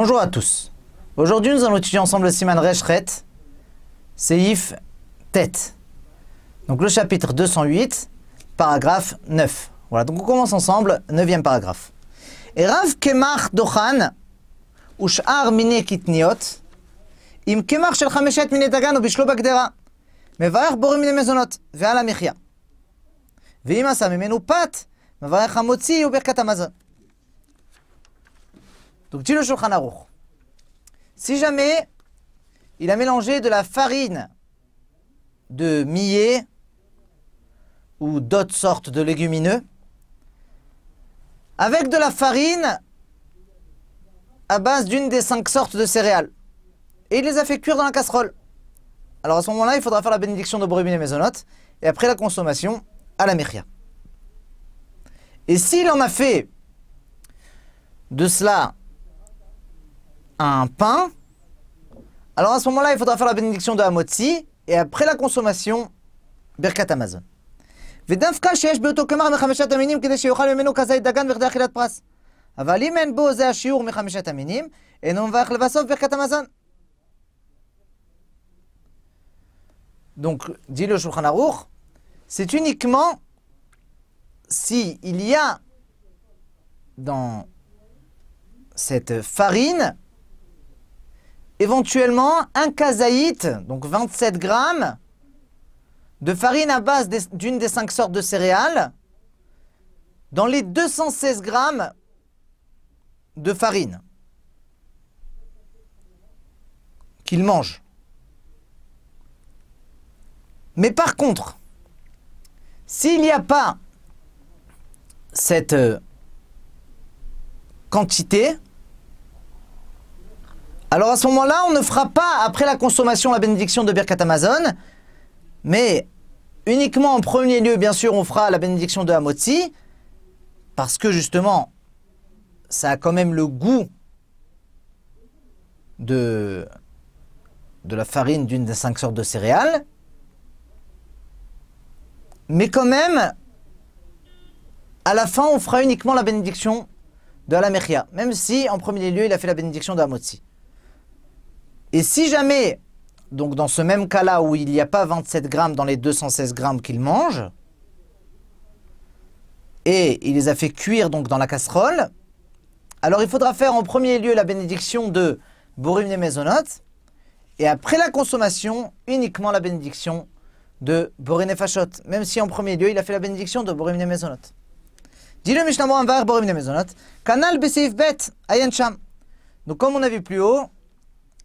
Bonjour à tous. Aujourd'hui, nous allons étudier ensemble le Siman Reshret, Seif Tête. Donc le chapitre 208, paragraphe 9. Voilà, donc on commence ensemble, 9e paragraphe. Et Rav Kemach Dochan, Ushar Mine Kitniot, Im Kemach Shel Chameshet Mine Dagan ou Bishlo Bagdera, Mevarech Borim Mine Mezonot, Veala Michia. Veim Asa Mimenu Pat, Mevarech Hamotzi ou Berkat Amazon. Donc dit le Shulchan Aruch. Si jamais il a mélangé de la farine de millet ou d'autres sortes de légumineux avec de la farine à base d'une des cinq sortes de céréales. Et il les a fait cuire dans la casserole. Alors à ce moment-là, il faudra faire la bénédiction de Borébine et Mésonote, et après la consommation, à la Mechia. Et s'il en a fait de cela un pain, alors à ce moment-là, il faudra faire la bénédiction de Hamotzi, et après la consommation, Birkat Amazon. ודווקא שיש באותו קמח מחמשת המינים כדי שיאכל ממנו כזית דגן בכדי אכילת פרס. אבל אם אין בו זה השיעור מחמשת המינים, אינו מברך לבסוף ברכת המזון. Donc, dit le Shulchan Aruch, c'est uniquement si il y a dans cette farine éventuellement un kazaït, donc 27 grammes, de farine à base d'une des cinq sortes de céréales, dans les 216 grammes de farine qu'il mange. Mais par contre, s'il n'y a pas cette euh, quantité, alors à ce moment-là, on ne fera pas, après la consommation, la bénédiction de Birkat Amazon, mais uniquement en premier lieu, bien sûr, on fera la bénédiction de Hamotzi, parce que justement, ça a quand même le goût de, de la farine d'une des cinq sortes de céréales, mais quand même, à la fin, on fera uniquement la bénédiction de la Mechia, même si en premier lieu, il a fait la bénédiction de Hamotzi. Et si jamais, donc dans ce même cas-là où il n'y a pas 27 grammes dans les 216 grammes qu'il mange, et il les a fait cuire donc dans la casserole, alors il faudra faire en premier lieu la bénédiction de Borim Mezonot, et après la consommation, uniquement la bénédiction de Borine Fashot, même si en premier lieu il a fait la bénédiction de Borim Mezonot. Dis le Mishnah Borim Mezonot, Kanal Besif Bet. Donc comme on a vu plus haut,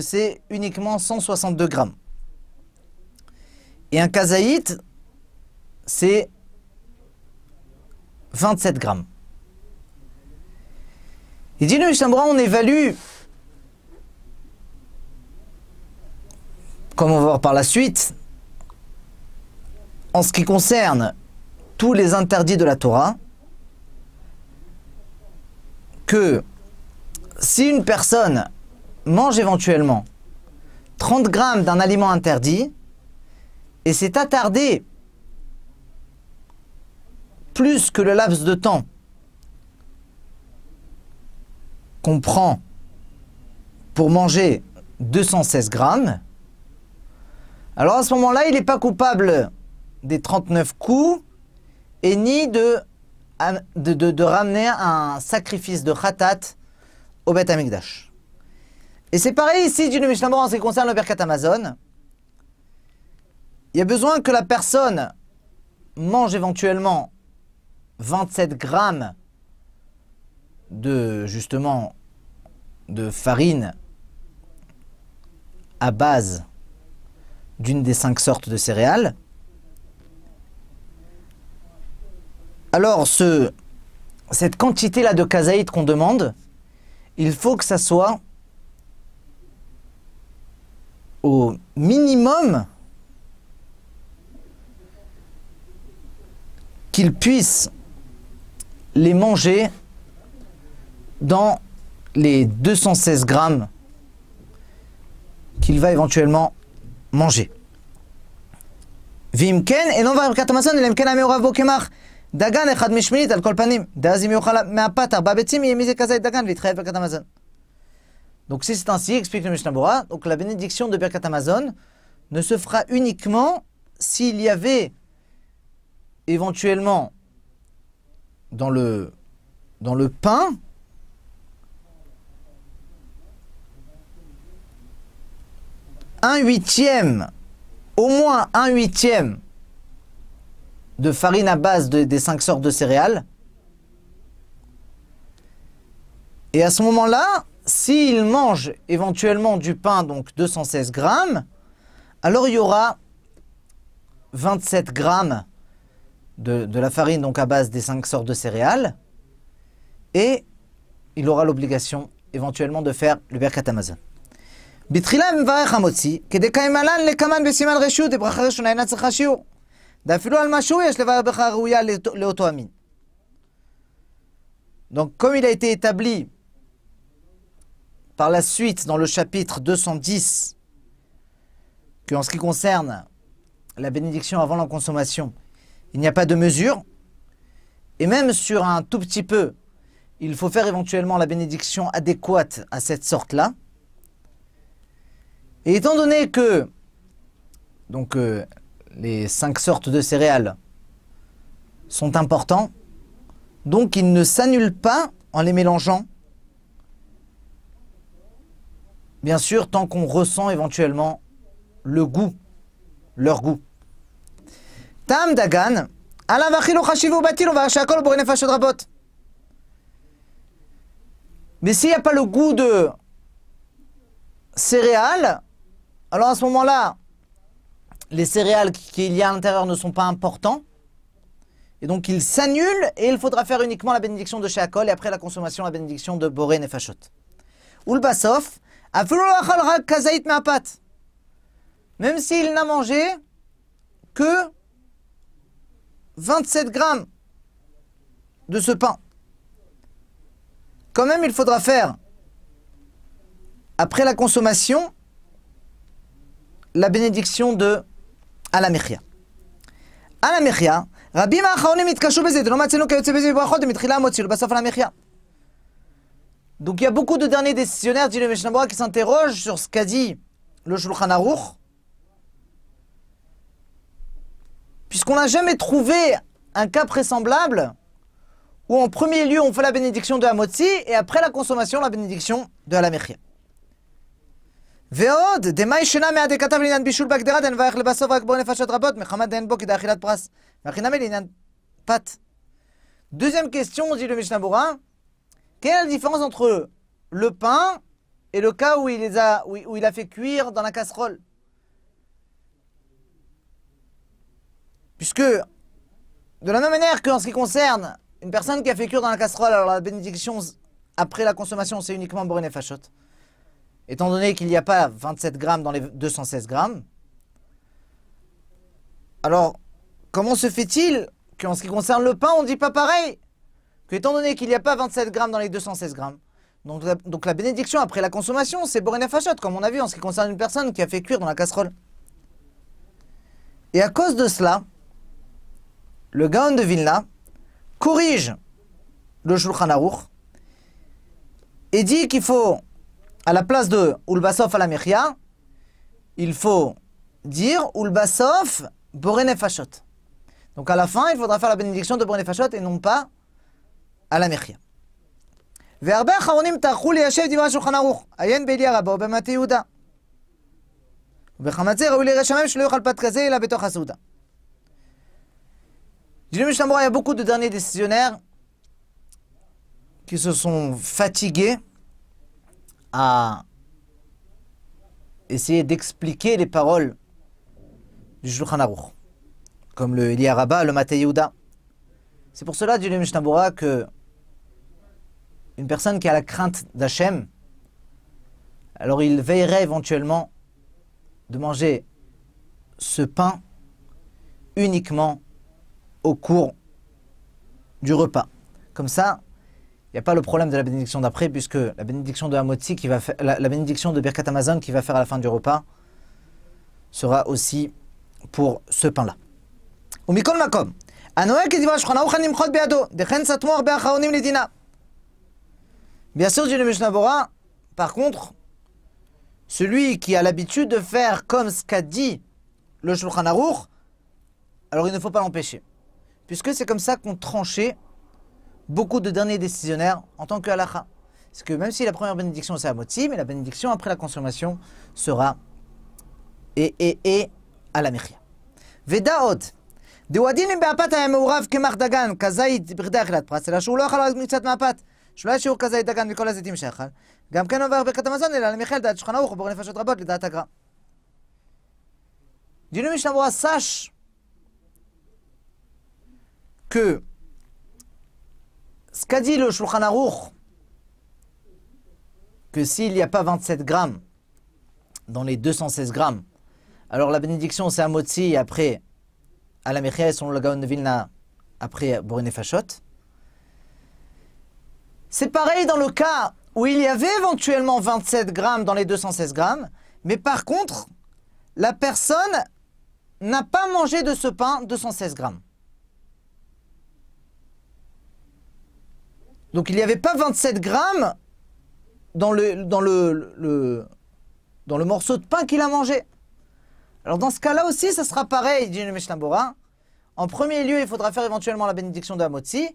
c'est uniquement 162 grammes. Et un kazaït, c'est 27 grammes. Il dit le Mishnah on évalue, comme on va voir par la suite, en ce qui concerne tous les interdits de la Torah, que si une personne mange éventuellement 30 grammes d'un aliment interdit et s'est attardé plus que le laps de temps qu'on prend pour manger 216 grammes, alors à ce moment-là, il n'est pas coupable des 39 coups et ni de, ramener un sacrifice de khatat au Beth Amikdash. Et c'est pareil ici du Mishnah en ce qui concerne le Berkat Amazon. Il y a besoin que la personne mange éventuellement 27 grammes de justement de farine à base d'une des cinq sortes de céréales. Alors ce, cette quantité-là de kazaït qu'on demande, il faut que ça soit minimum qu'ils puissent les manger dans les 216 grammes qu'il va éventuellement manger. Vimken, et non va katamason, il amken ameuravo kemach. Dagan et echad mishminit al kolpanim. Dazim yuchala meapatar. Babetim, yemize kazait dagan, vitrev katamason. Donc si c'est ainsi, explique le Mishnah Bora, donc la bénédiction de Birkat Amazon ne se fera uniquement s'il y avait éventuellement dans le, dans le pain un huitième, au moins un huitième de farine à base de- des cinq sortes de céréales. Et à ce moment-là, s'il mange éventuellement du pain, donc 216 grammes, alors il y aura 27 grammes de, de, la farine, donc à base des 5 sortes de céréales, et il aura l'obligation éventuellement de faire le Berkat Amazon. Donc, comme il a été établi par la suite dans le chapitre 210, qu'en ce qui concerne la bénédiction avant la consommation, il n'y a pas de mesure, et même sur un tout petit peu, il faut faire éventuellement la bénédiction adéquate à cette sorte-là. Et étant donné que donc, euh, les cinq sortes de céréales sont importants, donc ils ne s'annulent pas en les mélangeant. Bien sûr, tant qu'on ressent éventuellement le goût, leur goût. Tam dagan. Mais s'il n'y a pas le goût de céréales, alors à ce moment-là, les céréales qu'il y a à l'intérieur ne sont pas importants. Et donc ils s'annulent et il faudra faire uniquement la bénédiction de Sheakol et après la consommation, la bénédiction de Boré Nefashot. Ou le Basof, afilo lo achal rak kazaït me'apat. Même s'il n'a mangé que 27 grammes de ce pain. Quand même, il faudra faire, après la consommation, la bénédiction de Alamechia. Alamechia, רבים האחרונים התקשו בזה, ולא מצאנו כיוצא בזה בברכות, ומתחילה המוציא ובסוף על המחיה. Donc il y a beaucoup de derniers décisionnaires, dit le Mishnah Berurah, qui s'interrogent sur ce qu'a dit le Shulchan Aruch, puisqu'on n'a jamais trouvé un cas présemblable où en premier lieu on fait la bénédiction de Hamotzi et après la consommation la bénédiction de Alamechia. ועוד, דמאי שינה מעד כתב לעניין בישול בהגדרה דנברך לבסוף רק בו נפשות רבות מחמת דהן בו כדי אכילת פרס. והחינמי לעניין פת. Deuxième question, dit le Mishnah Berurah, quelle est la différence entre le pain et le cas où il, a, fait cuire dans la casserole? Puisque, de la même manière qu'en ce qui concerne une personne qui a fait cuire dans la casserole, alors la bénédiction après la consommation, c'est uniquement Borin et Fachot. Étant donné qu'il n'y a pas 27 grammes dans les 216 grammes, alors comment se fait-il qu'en ce qui concerne le pain, on ne dit pas pareil? Que étant donné qu'il n'y a pas 27 grammes dans les 216 grammes, donc la, bénédiction après la consommation, c'est Borin et Fachot, comme on a vu en ce qui concerne une personne qui a fait cuire dans la casserole. Et à cause de cela, le Gaon de Vilna corrige le Shulchan Aruch et dit qu'il faut, à la place de Ulbasov à la Mechia, il faut dire Ulbasov Borene Fashot. Donc à la fin, il faudra faire la bénédiction de Borene Fashot et non pas à la Mechia. והרבה אחרונים טרחו ליישב דברי השולחן ערוך, עיין באליה רבה ובמטה יהודה. ובחמצי ראוי לירא שמיים שלא יאכל פת כזה אלא בתוך הסעודה. Dit le Mishnah Berurah, il y a beaucoup de derniers décisionnaires qui se sont fatigués à essayer d'expliquer les paroles du Shulchan Aruch, comme le Elia Rabba, le Matei Yehuda. C'est pour cela, dit le Mishnah Berurah, que une personne qui a la crainte d'Hachem, alors il veillerait éventuellement de manger ce pain uniquement au cours du repas. Comme ça, il n'y a pas le problème de la bénédiction d'après, puisque la bénédiction de Hamotzi qui va faire, la, bénédiction de Birkat Amazon qui va faire à la fin du repas sera aussi pour ce pain-là. Bien sûr, dit le Mishnah Bora, par contre, celui qui a l'habitude de faire comme ce qu'a dit le Shulchan Aruch, alors il ne faut pas l'empêcher. Puisque c'est comme ça qu'on tranchait beaucoup de derniers décisionnaires en tant que halacha. C'est que même si la première bénédiction c'est à Motzi, mais la bénédiction après la consommation sera et, et, et à la mechia. ודעות, דוודין אם באפת היה מעורב קמח דגן, כזית בכדי אכילת פרס, אלא שהוא לא אכל מקצת מהפת, שלא היה שיעור כזית דגן מכל הזיתים שאכל, גם כן עובר ברכת המזון, אלא למחל דעת שולחן ערוך ובור נפשות רבות לדעת הגר"א. Dis-le Mishnah sache que ce qu'a dit le Shulchan Aruch, que s'il n'y a pas 27 grammes dans les 216 grammes, alors la bénédiction c'est à Motzi et après à la Mechia selon le Gaon de Vilna après Borine Fachot. C'est pareil dans le cas où il y avait éventuellement 27 grammes dans les 216 grammes, mais par contre, la personne n'a pas mangé de ce pain 216 grammes. Donc il n'y avait pas 27 grammes dans le, morceau de pain qu'il a mangé. Alors dans ce cas-là aussi, ça sera pareil, dit le Mishnah En premier lieu, il faudra faire éventuellement la bénédiction de Hamotzi.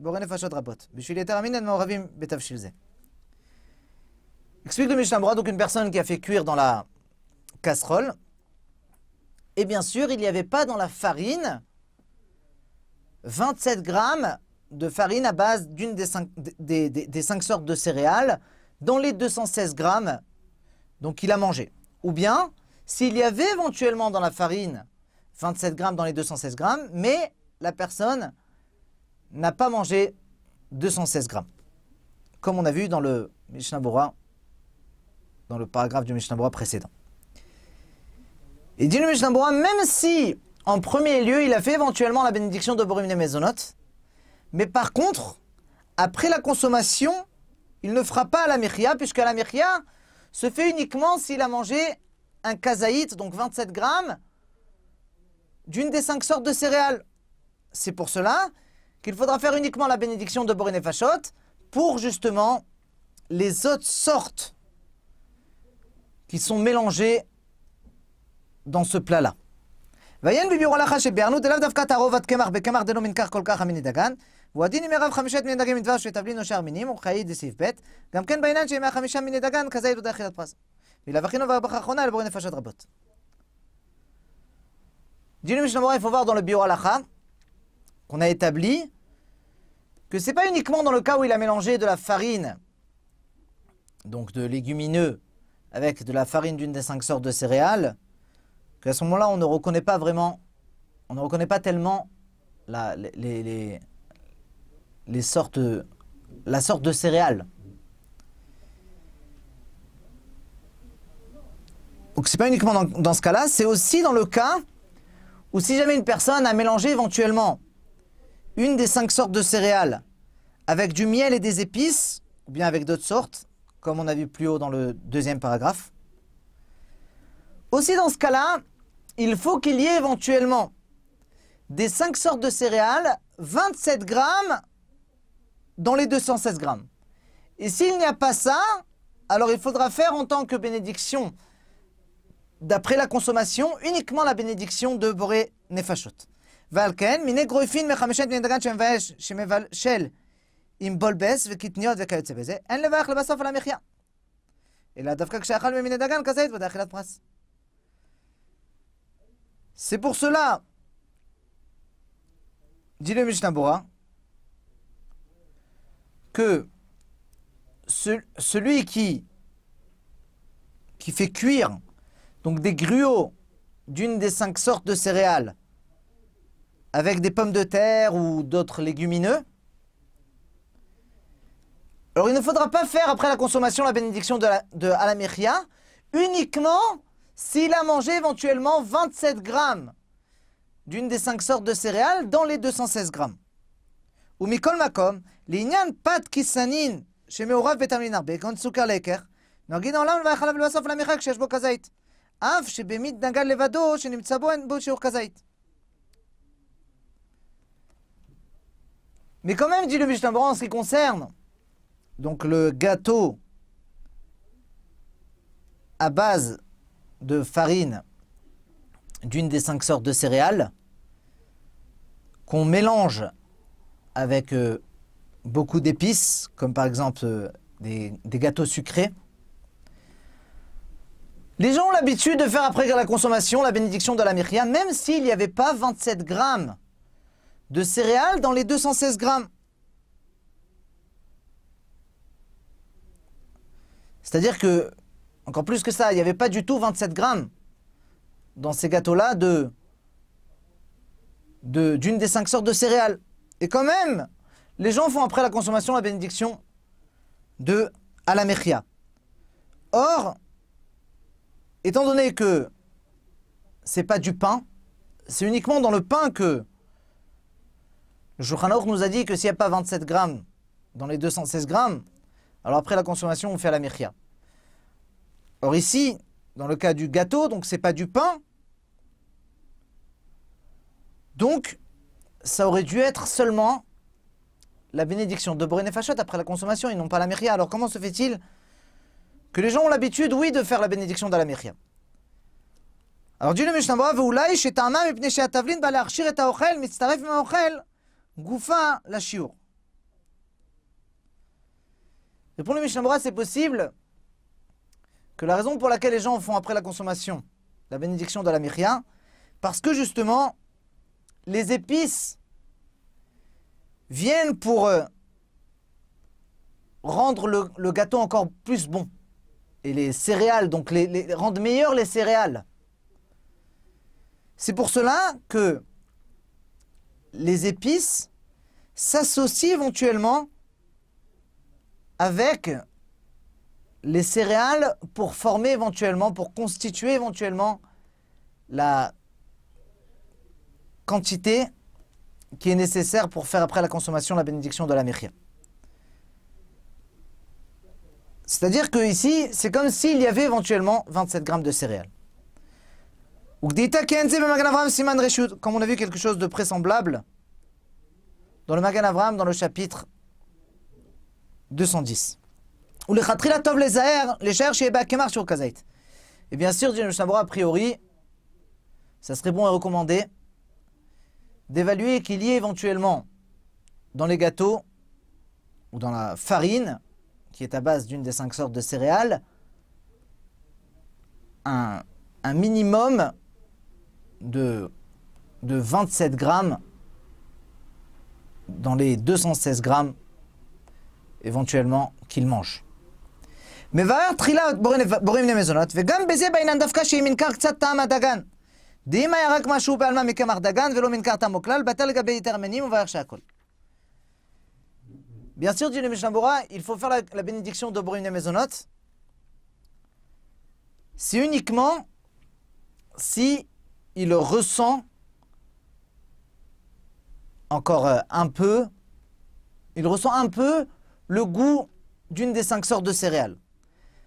Boré Nefashot Rabot. Explique le donc une personne qui a fait cuire dans la casserole. Et bien sûr, il n'y avait pas dans la farine 27 grammes de farine à base d'une des cinq, des cinq sortes de céréales dans les 216 grammes donc il a mangé. Ou bien, s'il y avait éventuellement dans la farine 27 grammes dans les 216 grammes, mais la personne n'a pas mangé 216 grammes. Comme on a vu dans le Mishnah Bora, dans le paragraphe du Mishnah Bora précédent. Et dit le Mishnah Bora, même si en premier lieu, il a fait éventuellement la bénédiction de Borim Mezonot. Mais par contre, après la consommation, il ne fera pas la mechia, puisque la mechia se fait uniquement s'il a mangé un kazaït, donc 27 grammes, d'une des cinq sortes de céréales. C'est pour cela qu'il faudra faire uniquement la bénédiction de Borin Fachot pour justement les autres sortes qui sont mélangées dans ce plat-là. ועיין בביאור הלכה שביארנו דלאו דווקא תערובת קמח בקמח דלא מנכח כל כך המיני דגן, והוא הדין עם ערב חמישת מיני דגים מדבש ותבלין או שאר מינים, וחיי דסעיף ב', גם כן בעניין שימי החמישה מיני דגן, כזה ילודה אכילת פרס. ולאו אחינו והברכה האחרונה לבורא נפשות רבות. Dis-le Mishnah il faut voir dans le bio halacha qu'on a établi que c'est pas uniquement dans le cas où il a mélangé de la farine, donc de légumineux, avec de la farine d'une des cinq sortes de céréales, qu'à ce moment-là, on ne reconnaît pas vraiment, on ne reconnaît pas tellement la, les, les, sortes, la sorte de céréales. Donc c'est pas uniquement dans ce cas-là, c'est aussi dans le cas où si jamais une personne a mélangé éventuellement une des cinq sortes de céréales avec du miel et des épices, ou bien avec d'autres sortes, comme on a vu plus haut dans le deuxième paragraphe, aussi dans ce cas-là, il faut qu'il y ait éventuellement des 5 sortes de céréales, 27 grammes dans les 216 grammes. Et s'il n'y a pas ça, alors il faudra faire en tant que bénédiction, d'après la consommation, uniquement la bénédiction de Boré Nefashot. Valken, mine groifin mechamishet min dagan שמבאש, שמבשל עם בולבס וקטניות וכיוצא בזה, אין לברך לבסוף על המחיה. אלא דווקא כשאכל ממין דגן כזה יתוודע אכילת פרס. C'est pour cela, dit le Mishnah Bora, que celui qui, qui fait cuire donc des gruaux d'une des cinq sortes de céréales avec des pommes de terre ou d'autres légumineux, alors il ne faudra pas faire après la consommation la bénédiction de, la, de Alamechia uniquement s'il a mangé éventuellement 27 grammes d'une des cinq sortes de céréales dans les 216 grammes. Ou mikol makom, לעניין פת כיסנין שמעורב בטעמין הרבה, כגון סוכר לקר, נגיד העולם והחלב לבסוף למרחק כשיש בו כזית. אף שבמית נגד לבדו שנמצא בו אין בו שיעור כזית. Mais quand même, dit le Mishnah en ce qui concerne donc le gâteau à base de farine d'une des cinq sortes de céréales qu'on mélange avec euh, beaucoup d'épices, comme par exemple euh, des, gâteaux sucrés. Les gens ont l'habitude de faire après la consommation la bénédiction de la myria, même s'il n'y avait pas 27 grammes de céréales dans les 216 grammes. C'est-à-dire que, encore plus que ça, il n'y avait pas du tout 27 grammes dans ces gâteaux-là de d'une des cinq sortes de céréales. Et quand même, les gens font après la consommation la bénédiction de Alamechia. Or, étant donné que c'est pas du pain, c'est uniquement dans le pain que le nous a dit que s'il n'y a pas 27 grammes dans les 216 grammes, alors après la consommation, on fait à la mirkia. Or ici, dans le cas du gâteau, donc c'est pas du pain. Donc, ça aurait dû être seulement la bénédiction de Brené après la consommation, ils n'ont pas la mirria. Alors comment se fait-il que les gens ont l'habitude, oui, de faire la bénédiction de la mirria Alors Dieu le Mishnah, « she'atavlin ba'le'achshir et ha'ochel mitztaref ma'ochel » Goufa la chiour. Et pour le Mishnah c'est possible que la raison pour laquelle les gens font après la consommation la bénédiction de la parce que justement, les épices viennent pour euh, rendre le, gâteau encore plus bon. Et les céréales, donc les, les, les céréales. C'est pour cela que les épices s'associent éventuellement avec les céréales pour former éventuellement, pour constituer éventuellement la quantité qui est nécessaire pour faire après la consommation la bénédiction de la mechia. C'est-à-dire que ici, c'est comme s'il y avait éventuellement 27 grammes de céréales. Comme on a vu quelque chose de présemblable dans le Magan Avram, dans le chapitre 210. Ou le khatrila tov les aher, les cherches et bakemar sur kazait. Et bien sûr, dit le a priori, ça serait bon et recommandé d'évaluer qu'il y ait éventuellement dans les gâteaux ou dans la farine, qui est à base d'une des cinq sortes de céréales, un minimum de, de 27 grammes dans les 216 grammes éventuellement qu'il mange. מבאר תחילה בוראים בני מזונות, וגם בזה בעניין דווקא שהיא מנכר קצת טעם הדגן. דאם היה רק משהו בעלמא מקמח דגן ולא מנכר טעמו כלל, בטל לגבי יתר המנים ובאר שהכל. Bien sûr, dit le Mishnah il faut faire la, la bénédiction de Borim Mezonot. C'est uniquement si il ressent encore euh, un peu, il ressent un peu le goût d'une des cinq sortes de céréales.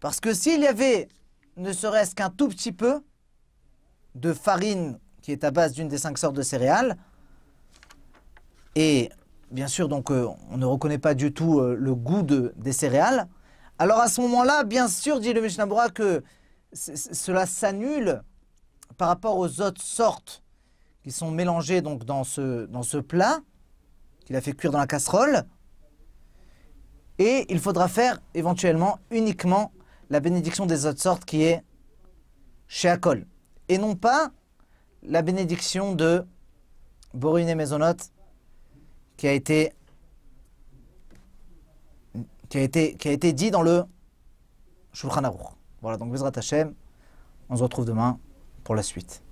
Parce que s'il y avait ne serait-ce qu'un tout petit peu de farine qui est à base d'une des cinq sortes de céréales, et bien sûr donc euh, on ne reconnaît pas du tout euh, le goût de, des céréales, alors à ce moment-là, bien sûr, dit le Mishnah que cela s'annule par rapport aux autres sortes qui sont mélangées donc dans ce, dans ce plat qu'il a fait cuire dans la casserole. Et il faudra faire éventuellement uniquement la bénédiction des autres sortes qui est chez Akol. Et non pas la bénédiction de Borune Mezonot qui a été qui a été qui a été dit dans le Shulchan Aruch. Voilà donc Bezrat Hashem, on se retrouve demain pour la suite.